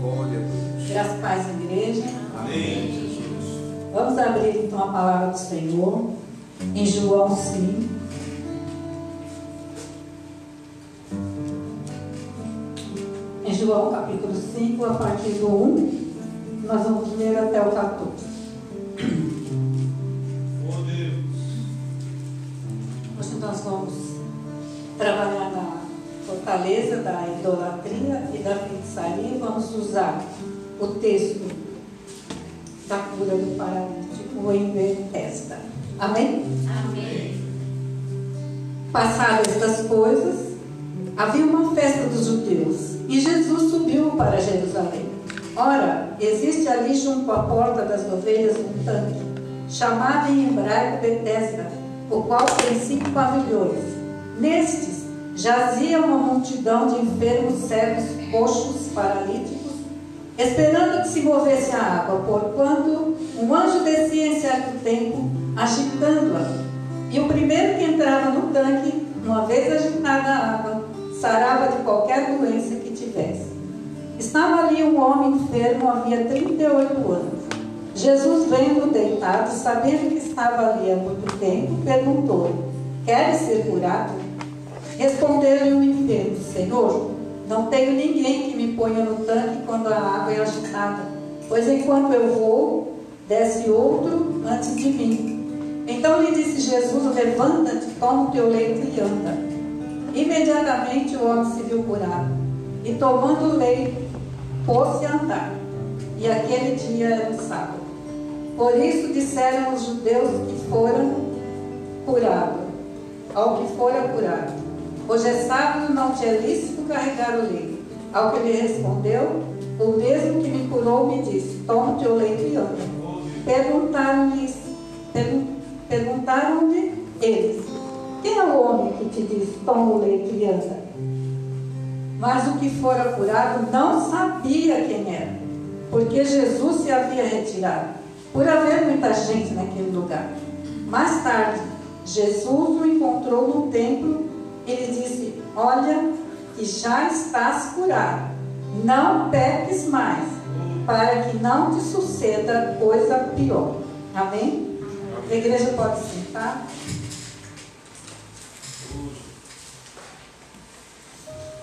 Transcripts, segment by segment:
Glória a Deus. Graças paz, igreja. Amém, Jesus. Vamos abrir então a palavra do Senhor em João 5. Em João capítulo 5, a partir do 1, nós vamos ler até o 14. Oh Deus. Hoje nós vamos trabalhar na fortaleza da idolatria e da feitiçaria. Vamos usar o texto da cura do paralítico em Bethesda. Amém? Amém. Passadas estas coisas, havia uma festa dos judeus e Jesus subiu para Jerusalém. Ora, existe ali junto à porta das ovelhas um tanque, chamado em hebraico Betesda, o qual tem cinco pavilhões. Nestes jazia uma multidão de enfermos, cegos, coxos, paralíticos, esperando que se movesse a água, porquanto um anjo descia em certo tempo, agitando-a. E o primeiro que entrava no tanque, uma vez agitada a água, sarava de qualquer doença que tivesse. Estava ali um homem enfermo havia 38 anos. Jesus, vendo deitado, sabendo que estava ali há muito tempo, perguntou-lhe: Queres ser curado? Respondeu-lhe o enfermo: Senhor, não tenho ninguém que me ponha no tanque quando a água é agitada, pois enquanto eu vou, desce outro antes de mim. Então lhe disse Jesus: Levanta-te, toma o teu leito e anda. Imediatamente o homem se viu curado, e tomando o leito, pôs-se a andar. E aquele dia era um sábado. Por isso disseram os judeus que foram curados, ao que fora curado. Hoje é sábado, não te é lícito carregar o leito. Ao que lhe respondeu, o mesmo que me curou me disse: Toma teu leito e anda. Perguntaram-lhe pergun perguntaram-lhe eles: Quem é o homem que te diz: Toma o leito e anda? Mas o que fora curado não sabia quem era, porque Jesus se havia retirado, por haver muita gente naquele lugar. Mais tarde, Jesus o encontrou no templo e lhe disse: Olha, que já estás curado, não peques mais, para que não te suceda coisa pior. Amém? A igreja pode sentar.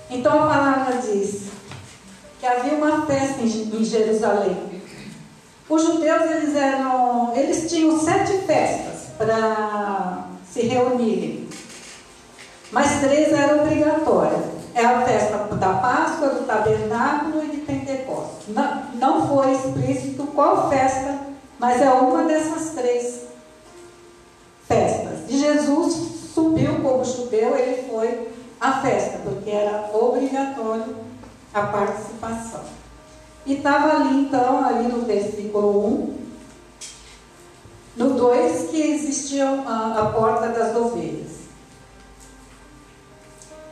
Então a palavra diz que havia uma festa em Jerusalém. Os judeus eles eram, eles tinham sete festas para se reunirem, mas três eram obrigatórias. É a festa da Páscoa, do Tabernáculo e de Pentecostes. Não, não foi explícito qual festa, mas é uma dessas três festas. E Jesus subiu como judeu, ele foi à festa, porque era obrigatório a participação. E estava ali então, ali no versículo 1, no 2, que existia a, a porta das ovelhas.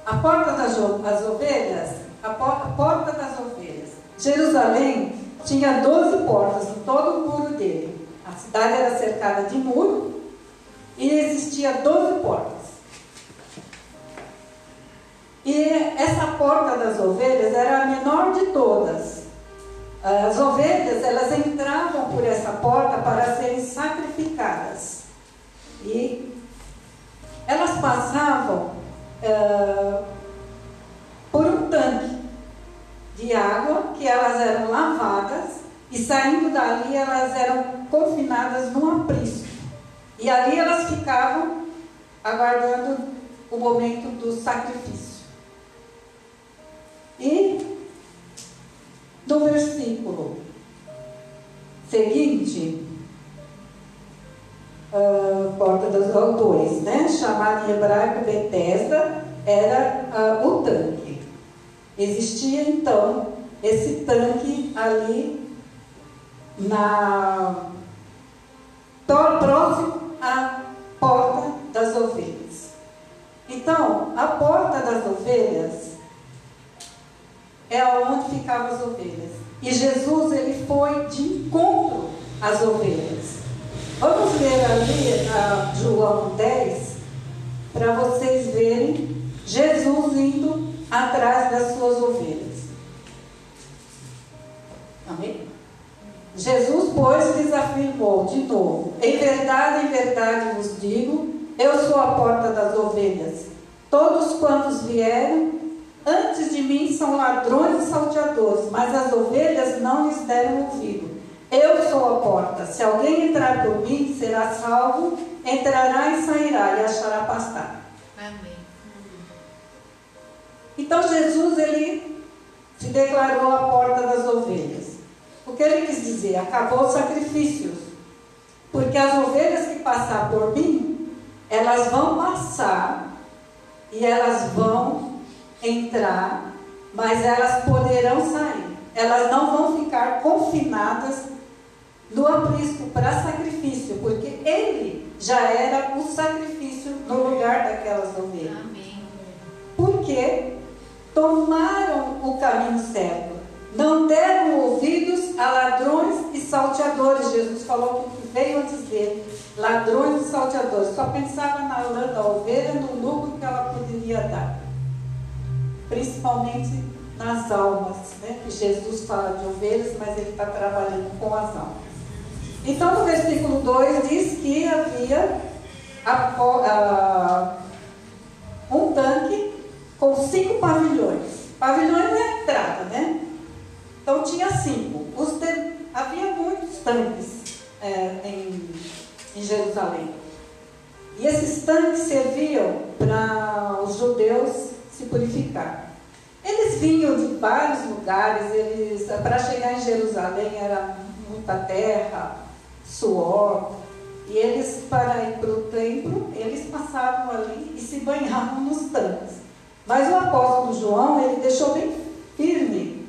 A porta das as ovelhas, a, por, a porta das ovelhas. Jerusalém tinha 12 portas em todo o muro dele. A cidade era cercada de muro e existia 12 portas. E essa porta das ovelhas era a menor de todas. As ovelhas, elas entravam por essa porta para serem sacrificadas. E elas passavam por um tanque de água que elas eram lavadas e saindo dali elas eram confinadas num aprisco. E ali elas ficavam aguardando o momento do sacrifício. E no versículo seguinte, uh, porta das dois, né? chamado em hebraico Betesda, era uh, o tanque. Existia então esse tanque ali na próximo à porta das ovelhas. Então, a porta das ovelhas é onde ficavam as ovelhas. E Jesus ele foi de encontro às ovelhas. Vamos ler ali a João 10 para vocês verem Jesus indo atrás das suas ovelhas. Amém? Jesus, pois, lhes afirmou de novo: Em verdade, em verdade vos digo, eu sou a porta das ovelhas. Todos quantos vieram antes de mim são ladrões e salteadores, mas as ovelhas não lhes deram ouvido. Eu sou a porta. Se alguém entrar por mim, será salvo, entrará e sairá e achará pastar. Amém. Então Jesus ele se declarou a porta das ovelhas. O que ele quis dizer? Acabou os sacrifícios. Porque as ovelhas que passar por mim, elas vão passar e elas vão entrar, mas elas poderão sair. Elas não vão ficar confinadas no aprisco para sacrifício, porque ele já era o sacrifício no lugar daquelas ovelhas. Amém. Porque tomaram o caminho certo. Não deram ouvidos a ladrões e salteadores. Jesus falou que veio antes dele. Ladrões e salteadores. Só pensava na lã da ovelha, no lucro que ela poderia dar. Principalmente nas almas. Né? Que Jesus fala de ovelhas, mas ele está trabalhando com as almas. Então, no versículo 2 diz que havia a, a, um tanque com cinco pavilhões. Pavilhões é entrada, né? Então tinha cinco. Havia muitos tanques é, em, em Jerusalém. E esses tanques serviam para os judeus se purificar. Eles vinham de vários lugares, para chegar em Jerusalém era muita terra, suor. E eles, para ir para o templo, eles passavam ali e se banhavam nos tanques. Mas o apóstolo João, ele deixou bem firme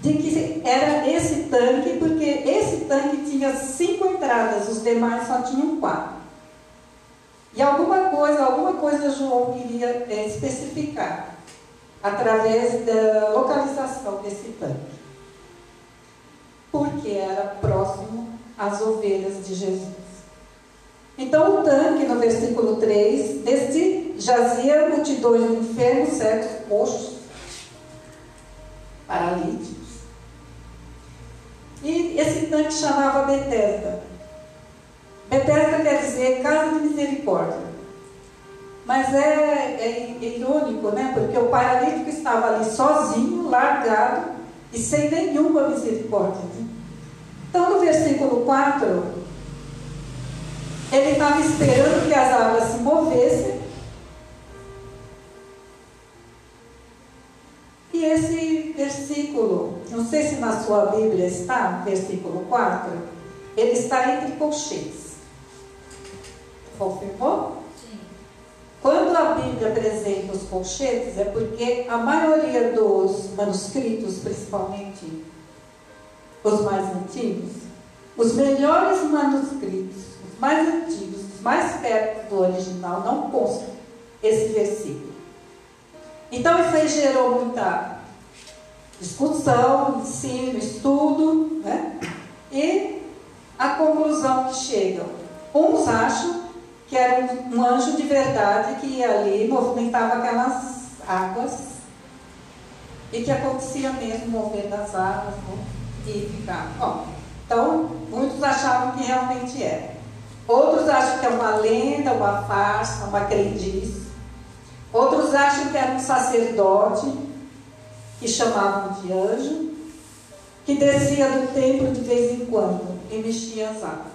de que era esse tanque, porque esse tanque tinha cinco entradas, os demais só tinham quatro. E alguma coisa, alguma coisa João queria é, especificar através da localização desse tanque. Porque era próximo às ovelhas de Jesus. Então o tanque, no versículo 3, deste jazia multidões de enfermos, cegos, coxos, paralíticos. E esse tanque chamava Betesda. Betesda quer dizer casa de misericórdia. Mas é, é, é irônico, né? Porque o paralítico estava ali sozinho, largado e sem nenhuma misericórdia. Então, no versículo 4, ele estava esperando que as águas se movessem. E esse versículo, não sei se na sua Bíblia está, versículo 4, ele está entre colchetes. Confirmou? Sim. Quando a Bíblia apresenta os colchetes, é porque a maioria dos manuscritos, principalmente os mais antigos, os melhores manuscritos, os mais antigos, os mais perto do original, não constam esse versículo. Então isso aí gerou muita discussão, ensino, estudo, né? E a conclusão que chegam. Uns acham que era um anjo de verdade que ia ali, movimentava aquelas águas e que acontecia mesmo movendo as águas né? E ficava. Bom, então muitos achavam que realmente era. Outros acham que é uma lenda, uma farsa, uma crendice. Outros acham que era um sacerdote, que chamavam de anjo, que descia do templo de vez em quando e mexia as águas.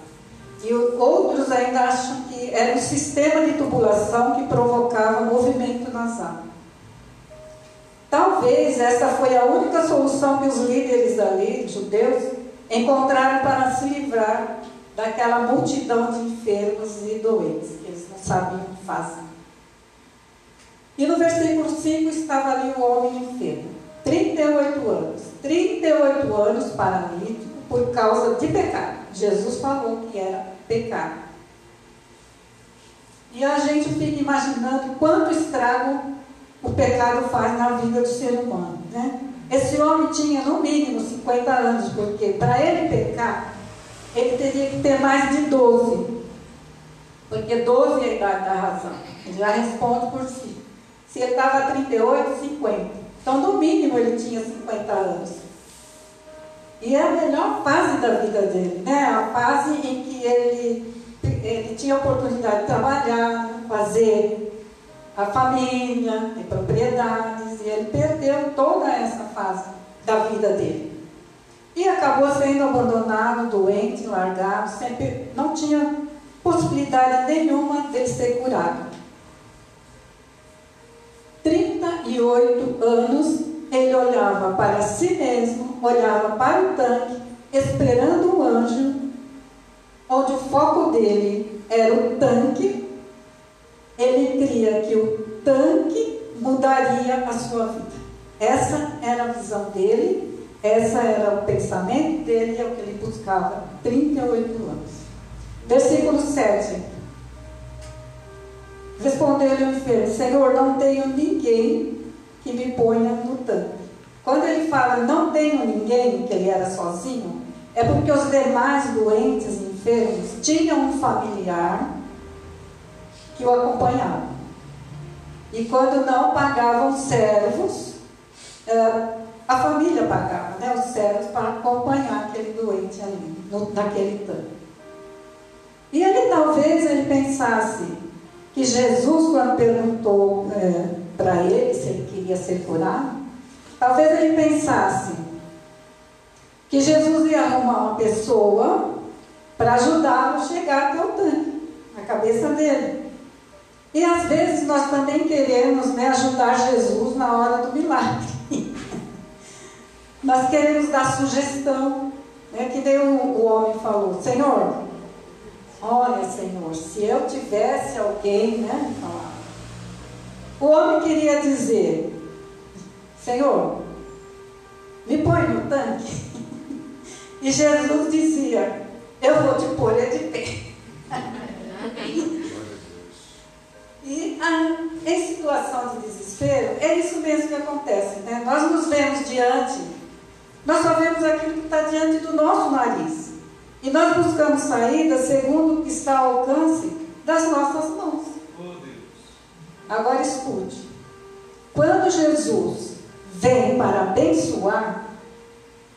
E outros ainda acham que era um sistema de tubulação que provocava movimento nas águas. Talvez essa foi a única solução que os líderes ali, judeus, encontraram para se livrar daquela multidão de enfermos e doentes, que eles não sabiam o que fazer. E no versículo 5 estava ali o homem enfermo, 38 anos, 38 anos paralítico por causa de pecado. Jesus falou que era pecado. E a gente fica imaginando quanto estrago o pecado faz na vida do ser humano. Né? Esse homem tinha no mínimo 50 anos, porque para ele pecar, ele teria que ter mais de 12. Porque 12 é a idade da razão. Ele já responde por si. Se ele estava 38, 50. Então, no mínimo, ele tinha 50 anos. E é a melhor fase da vida dele, né? A fase em que ele, ele tinha oportunidade de trabalhar, fazer a família, ter propriedades, e ele perdeu toda essa fase da vida dele. E acabou sendo abandonado, doente, largado, sempre não tinha possibilidade nenhuma de ser curado. 38 anos ele olhava para si mesmo, olhava para o tanque, esperando um anjo, onde o foco dele era o tanque. Ele cria que o tanque mudaria a sua vida. Essa era a visão dele, essa era o pensamento dele, é o que ele buscava. 38 anos. Versículo 7. Respondeu-lhe o enfermo: Senhor, não tenho ninguém que me ponha no tanque. Quando ele fala não tenho ninguém, que ele era sozinho, é porque os demais doentes enfermos tinham um familiar que o acompanhava. E quando não pagavam servos, eh, a família pagava né, os servos para acompanhar aquele doente ali, no, naquele tanque. E ele talvez ele pensasse que Jesus, quando perguntou é, para ele se ele queria ser curado, talvez ele pensasse que Jesus ia arrumar uma pessoa para ajudá-lo a chegar até o tanque, na cabeça dele. E às vezes nós também queremos né, ajudar Jesus na hora do milagre. nós queremos dar sugestão, né, que nem o, homem falou, Senhor, Olha, Senhor, se eu tivesse alguém, né? O homem queria dizer: Senhor, me põe no tanque. E Jesus dizia: Eu vou te pôr de pé. E ah, em situação de desespero, é isso mesmo que acontece. Né? Nós nos vemos diante, nós só vemos aquilo que está diante do nosso nariz. E nós buscamos saída segundo o que está ao alcance das nossas mãos. Agora escute. Quando Jesus vem para abençoar,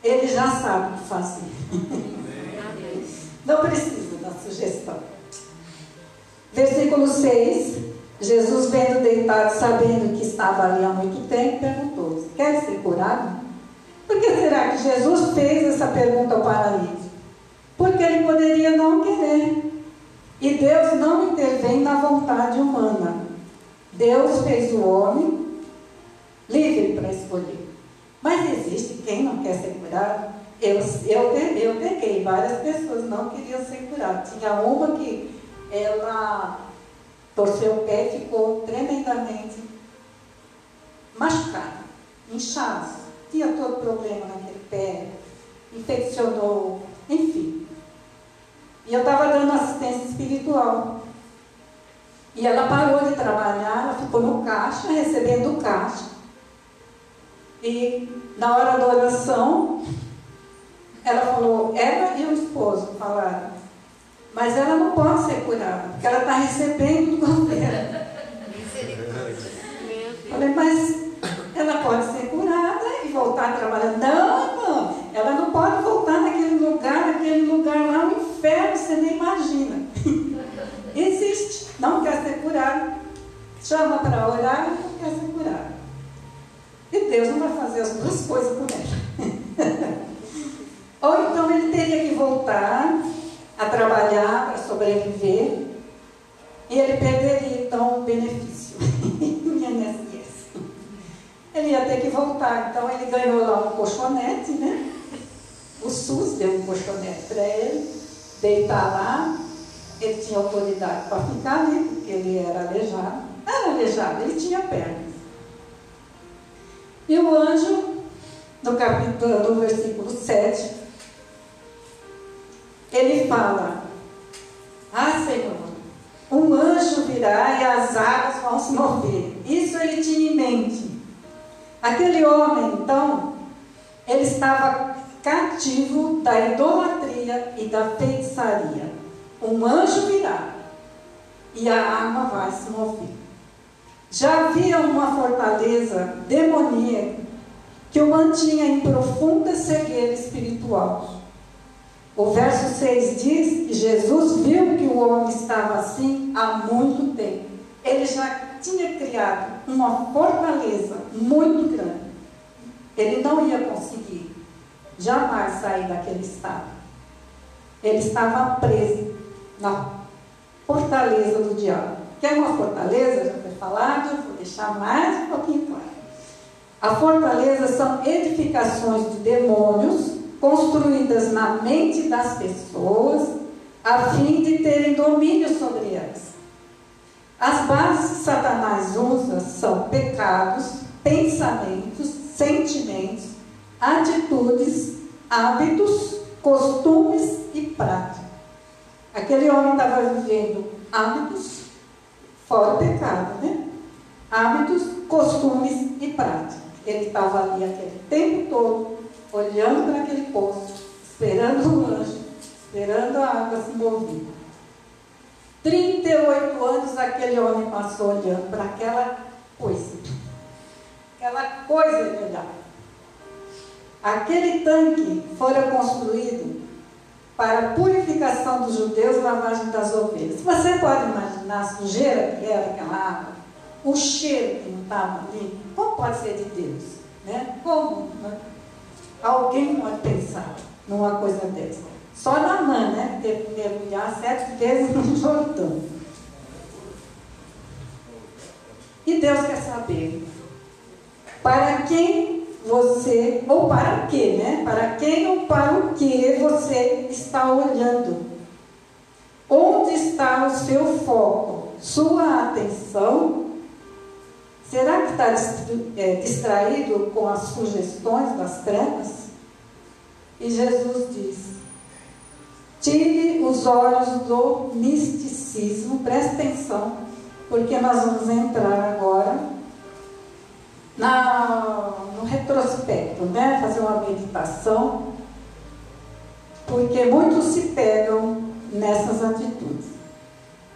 ele já sabe o que fazer. Não precisa da sugestão. Versículo 6. Jesus, vendo deitado, sabendo que estava ali há muito tempo, perguntou: Quer ser curado? Por que será que Jesus fez essa pergunta ao paralítico? porque ele poderia não querer. E Deus não intervém na vontade humana. Deus fez o homem livre para escolher. Mas existe quem não quer ser curado? Eu, eu, eu peguei, várias pessoas não queriam ser curadas. Tinha uma que ela torceu o pé e ficou tremendamente machucada, inchada. Tinha todo problema naquele pé, infeccionou, enfim. E eu estava dando assistência espiritual. E ela parou de trabalhar, ela ficou no caixa, recebendo o caixa. E na hora da oração, ela falou, ela e o esposo falaram, mas ela não pode ser curada, porque ela está recebendo do governo. Falei, mas ela pode ser curada e voltar a trabalhar. Não, irmão, ela não pode voltar naquele lugar, naquele lugar lá, o inferno, você nem imagina. Existe, não quer ser curado. Chama para orar e não quer ser curado. E Deus não vai fazer as duas coisas com ela. Ou então ele teria que voltar a trabalhar para sobreviver e ele perderia então o benefício. ele ia ter que voltar. Então ele ganhou lá um colchonete, né? O SUS deu um colchonete para ele, deitar lá. Ele tinha autoridade para ficar ali, porque ele era aleijado. Era aleijado, ele tinha pernas. E o anjo, no capítulo, no versículo 7, ele fala: Ah, Senhor, um anjo virá e as águas vão se mover. Isso ele tinha em mente. Aquele homem, então, ele estava cativo da idolatria e da feitiçaria. Um anjo virá e a água vai se mover. Já havia uma fortaleza demoníaca que o mantinha em profunda cegueira espiritual. O verso 6 diz que Jesus viu que o homem estava assim há muito tempo. Ele já tinha criado uma fortaleza muito grande. Ele não ia conseguir jamais sair daquele estado. Ele estava preso na fortaleza do diabo. Que é uma fortaleza, já foi falado, vou deixar mais um pouquinho claro. A fortaleza são edificações de demônios construídas na mente das pessoas a fim de terem domínio sobre elas. As bases que Satanás usa são pecados, pensamentos, sentimentos, atitudes, hábitos, costumes e práticas. Aquele homem estava vivendo hábitos, fora o pecado, né? Hábitos, costumes e práticas. Ele estava ali aquele tempo todo, olhando para aquele poço, esperando o anjo, esperando a água se mover. 38 anos aquele homem passou olhando para aquela coisa. Aquela coisa olhar. Aquele tanque fora construído para purificação dos judeus e lavagem das ovelhas. Você pode imaginar a sujeira que era aquela água? O cheiro que não estava ali? Como pode ser de Deus? Né? Como né? Alguém pode pensar numa coisa dessa? Só na mãe, né? Teve que mergulhar sete vezes no Jordão. E Deus quer saber para quem você, ou para que, né? Para quem ou para o que você está olhando? Onde está o seu foco? Sua atenção? Será que está é, distraído com as sugestões das trevas? E Jesus diz: tire os olhos do misticismo, preste atenção, porque nós vamos entrar agora na, no retrospecto, né? fazer uma meditação, porque muitos se pegam nessas atitudes.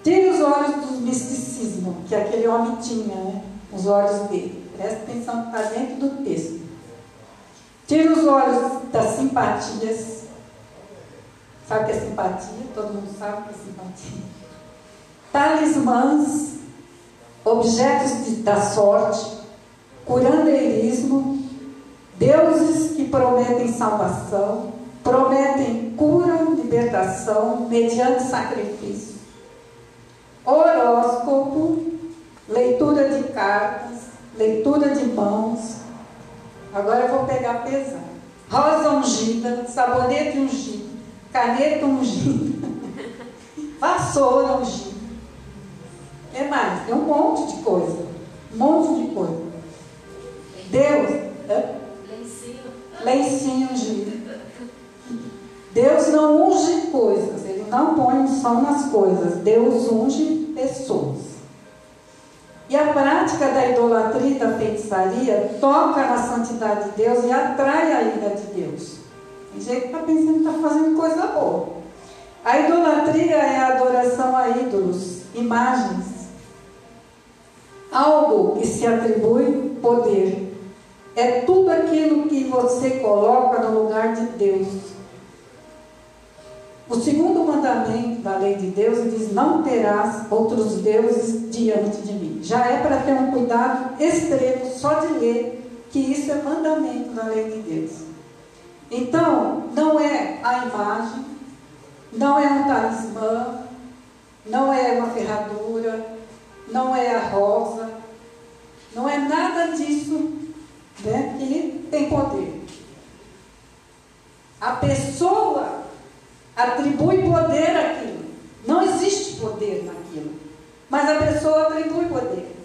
Tire os olhos do misticismo que aquele homem tinha, né? Os olhos dele. Presta atenção que está dentro do texto. Tire os olhos das simpatias. Sabe o que é simpatia? Todo mundo sabe o que é simpatia. Talismãs, objetos de, da sorte, curandeirismo, deuses que prometem salvação, prometem cura, libertação mediante sacrifício, horóscopo, leitura de cartas, leitura de mãos. Agora eu vou pegar pesado. Rosa ungida, sabonete ungido, caneta ungida, vassoura ungida. É mais, tem um monte de coisa. Um monte de coisa. Deus. Lencinho. Lencinho ungido. Deus não unge coisas, Ele não põe unção nas coisas. Deus unge pessoas. E a prática da idolatria e da feitiçaria toca na santidade de Deus e atrai a ira de Deus. Tem gente que está pensando que está fazendo coisa boa. A idolatria é a adoração a ídolos, imagens, algo que se atribui poder. É tudo aquilo que você coloca no lugar de Deus. O segundo mandamento da lei de Deus diz: Não terás outros deuses diante de mim. Já é para ter um cuidado extremo só de ler que isso é mandamento da lei de Deus. Então, não é a imagem, não é um talismã, não é uma ferradura, não é a rosa, não é nada disso né, que tem poder. A pessoa atribui poder àquilo. Não existe poder naquilo. Mas a pessoa atribui poder.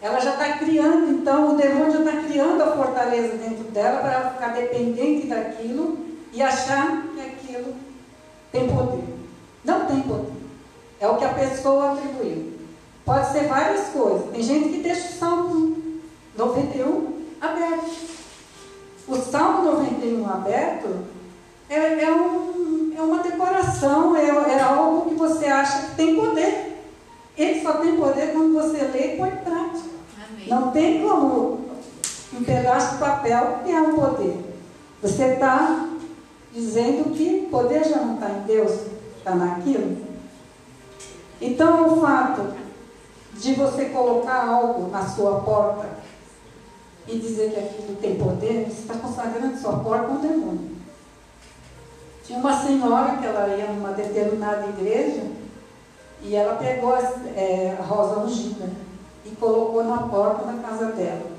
Ela já está criando, então o demônio já está criando a fortaleza dentro dela para ela ficar dependente daquilo e achar que aquilo tem poder. Não tem poder. É o que a pessoa atribuiu. Pode ser várias coisas. Tem gente que deixa o Salmo 91 aberto. O Salmo 91 aberto é, é, um, é uma decoração, é, é algo que você acha que tem poder. Ele só tem poder quando você lê e põe em prática. Amém. Não tem como um pedaço de papel que é um poder. Você está dizendo que o poder já não está em Deus, está naquilo. Então, o fato de você colocar algo na sua porta e dizer que aquilo tem poder, você está consagrando sua porta a um demônio. Tinha uma senhora que ela ia numa determinada igreja e ela pegou a, é, a rosa ungida e colocou na porta da casa dela.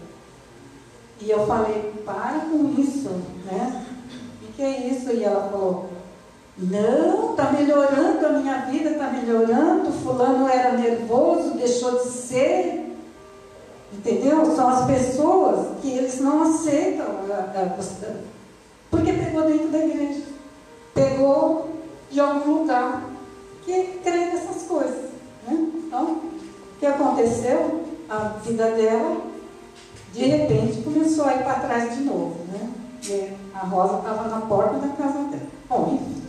E eu falei, para com isso, né? O que é isso? E ela falou, não, está melhorando a minha vida, está melhorando. Fulano era nervoso, deixou de ser. Entendeu? São as pessoas que eles não aceitam porque pegou dentro da igreja. Pegou de algum lugar que crê nessas coisas. Né? Então, o que aconteceu? A vida dela, de repente, começou a ir para trás de novo. Né? E a Rosa estava na porta da casa dela. Bom, enfim.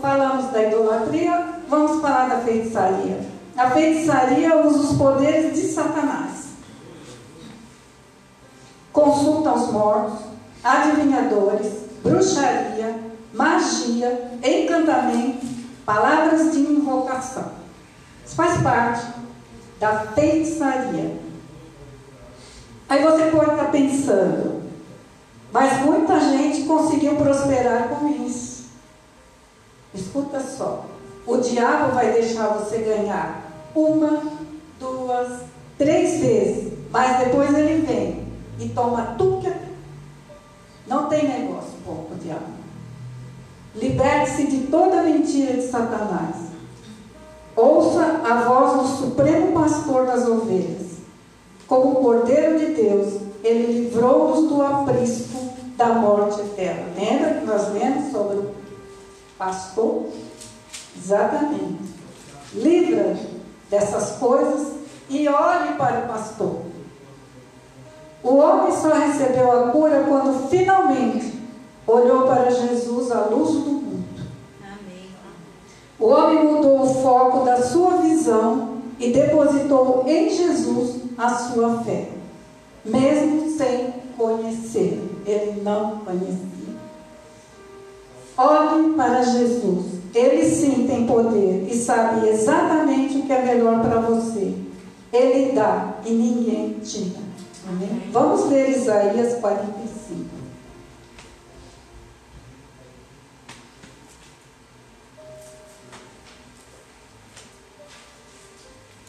Falamos da idolatria, vamos falar da feitiçaria. A feitiçaria usa os poderes de Satanás. Consulta aos mortos, adivinhadores, bruxaria, magia, encantamento, palavras de invocação. Isso faz parte da feitiçaria. Aí você pode estar pensando, mas muita gente conseguiu prosperar com isso. Escuta só. O diabo vai deixar você ganhar uma, duas, três vezes, mas depois ele vem e toma tudo. Não tem negócio bom com o diabo. Liberte-se de toda mentira de Satanás. Ouça a voz do Supremo Pastor das ovelhas. Como Cordeiro de Deus, ele livrou-nos do aprisco da morte eterna. Lembra que nós lemos sobre o pastor? Exatamente. Livra dessas coisas e olhe para o pastor. O homem só recebeu a cura quando finalmente olhou para Jesus, a luz do mundo. Amém. O homem mudou o foco da sua visão e depositou em Jesus a sua fé, mesmo sem conhecer. Ele não conhecia. Olhe para Jesus. Ele sim tem poder e sabe exatamente o que é melhor para você. Ele dá e ninguém tira. Amém? Vamos ler Isaías 45.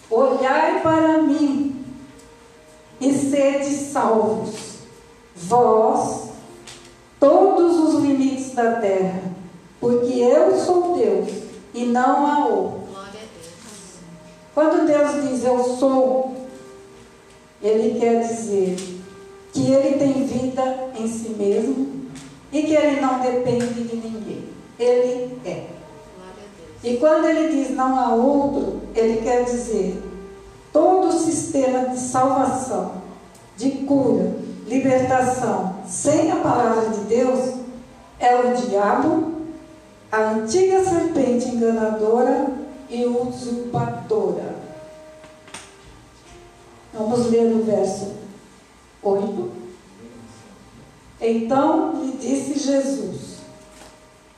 Olhai para mim e sede salvos, vós, todos os limites da terra, porque eu sou Deus e não há outro. Quando Deus diz eu sou, Ele quer dizer que Ele tem vida em si mesmo e que Ele não depende de ninguém. Ele é. E quando Ele diz não há outro, Ele quer dizer todo o sistema de salvação, de cura, libertação, sem a palavra de Deus, é o diabo, a antiga serpente enganadora e usurpadora. Vamos ler o verso 8. Então lhe disse Jesus: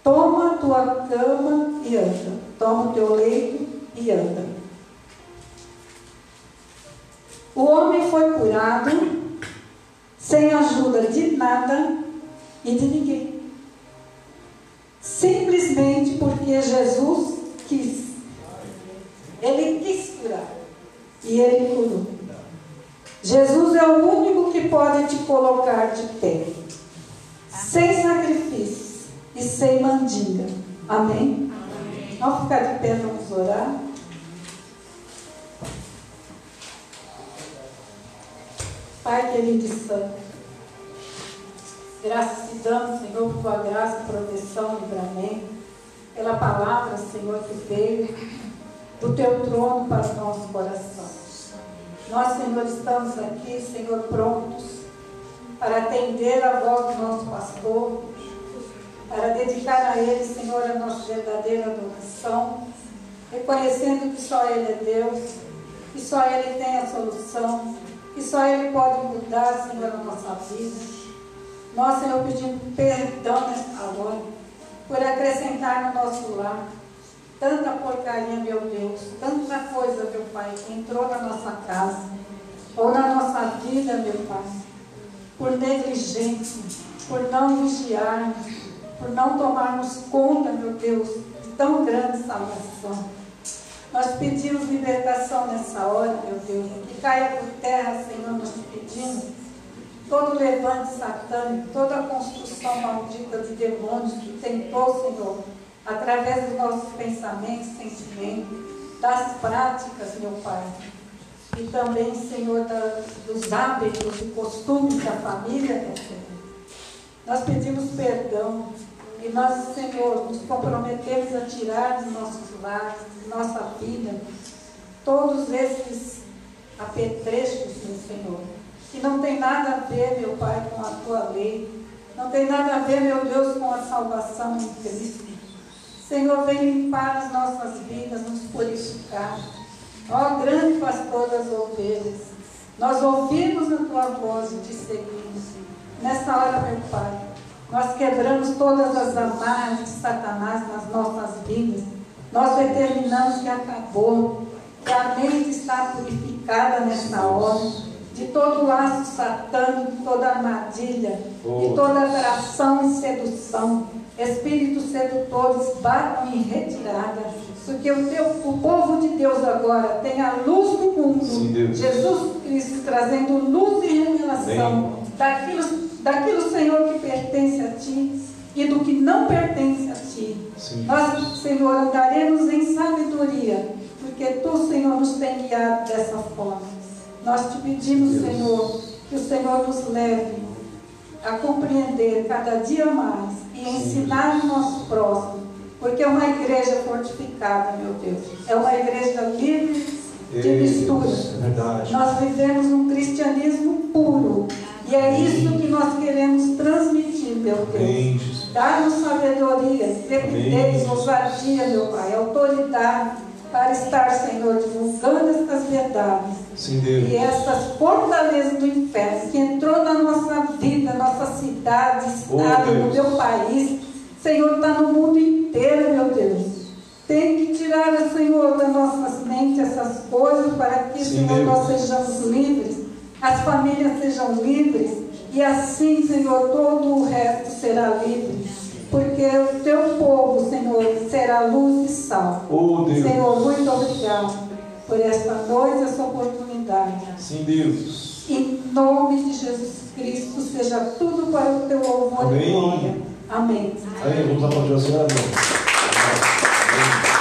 Toma tua cama e anda. Toma o teu leito e anda. O homem foi curado sem ajuda de nada e de ninguém. Simplesmente porque Jesus quis. Ele quis curar. E ele curou. Jesus é o único que pode te colocar de pé. Sem sacrifício e sem mandinga. Amém? Amém. Vamos ficar de pé, vamos orar. Pai querido e santo, graças te damos, Senhor, por tua graça, proteção, livramento, pela palavra, Senhor, que veio do teu trono para o nosso coração. Nós, Senhor, estamos aqui, Senhor, prontos para atender a voz do nosso pastor, para dedicar a Ele, Senhor, a nossa verdadeira adoração, reconhecendo que só Ele é Deus, que só Ele tem a solução, que só Ele pode mudar, Senhor, a nossa vida. Nós, Senhor, pedimos perdão nesta hora, por acrescentar no nosso lar tanta porcaria, meu Deus, tanta coisa, meu Pai, que entrou na nossa casa, ou na nossa vida, meu Pai, por negligência, por não vigiarmos, por não tomarmos conta, meu Deus, de tão grande salvação. Nós pedimos libertação nessa hora, meu Deus, que caia por terra, Senhor, nós pedimos todo levante satânico, toda construção maldita de demônios que tentou, Senhor, através dos nossos pensamentos, sentimentos, das práticas, meu Pai. E também, Senhor, da, dos hábitos e costumes da família, meu Senhor. Nós pedimos perdão e nós, Senhor, nos comprometemos a tirar de nossos lares, de nossa vida, todos esses apetrechos, meu Senhor, que não tem nada a ver, meu Pai, com a tua lei, não tem nada a ver, meu Deus, com a salvação em Cristo. Senhor, vem limpar as nossas vidas, nos purificar. Ó grande pastor das ovelhas, nós ouvimos a tua voz e te seguimos. Nessa hora, meu Pai, nós quebramos todas as amarras de Satanás nas nossas vidas. Nós determinamos que acabou, que a mente está purificada nessa hora, de todo laço satânico, de toda armadilha, de toda atração e sedução espíritos sedutores batam em retirada, porque o, teu, o povo de Deus agora tem a luz do mundo, Sim, Jesus Cristo trazendo luz e revelação daquilo, daquilo, Senhor, que pertence a Ti e do que não pertence a Ti. Sim. Nós, Senhor, andaremos em sabedoria, porque Tu, Senhor, nos tem guiado dessa forma. Nós te pedimos, Deus. Senhor, que o Senhor nos leve a compreender cada dia mais e ensinar o nosso próximo, porque é uma igreja fortificada, meu Deus. É uma igreja livre de mistura. É nós vivemos um cristianismo puro. E é isso que nós queremos transmitir, meu Deus. Dar-nos sabedoria, intrepidez, ousadia, meu Pai, autoridade para estar, Senhor, divulgando estas verdades. Sim, Deus. E essas fortalezas do inferno que entrou na nossa vida, nossa cidade, oh, estado, oh, no meu país. Senhor, está no mundo inteiro, meu Deus. Tem que tirar, Senhor, das nossas mentes essas coisas para que, Sim, Senhor, Deus. nós sejamos livres, as famílias sejam livres, e assim, Senhor, todo o resto será livre porque o teu povo, Senhor, será luz e sal. Oh, Deus. Senhor, muito obrigado por esta noite, essa oportunidade. Sim, Deus. Em nome de Jesus Cristo, seja tudo para o teu louvor Amém. e glória. Amém. Amém. Vamos aplaudir a Senhora.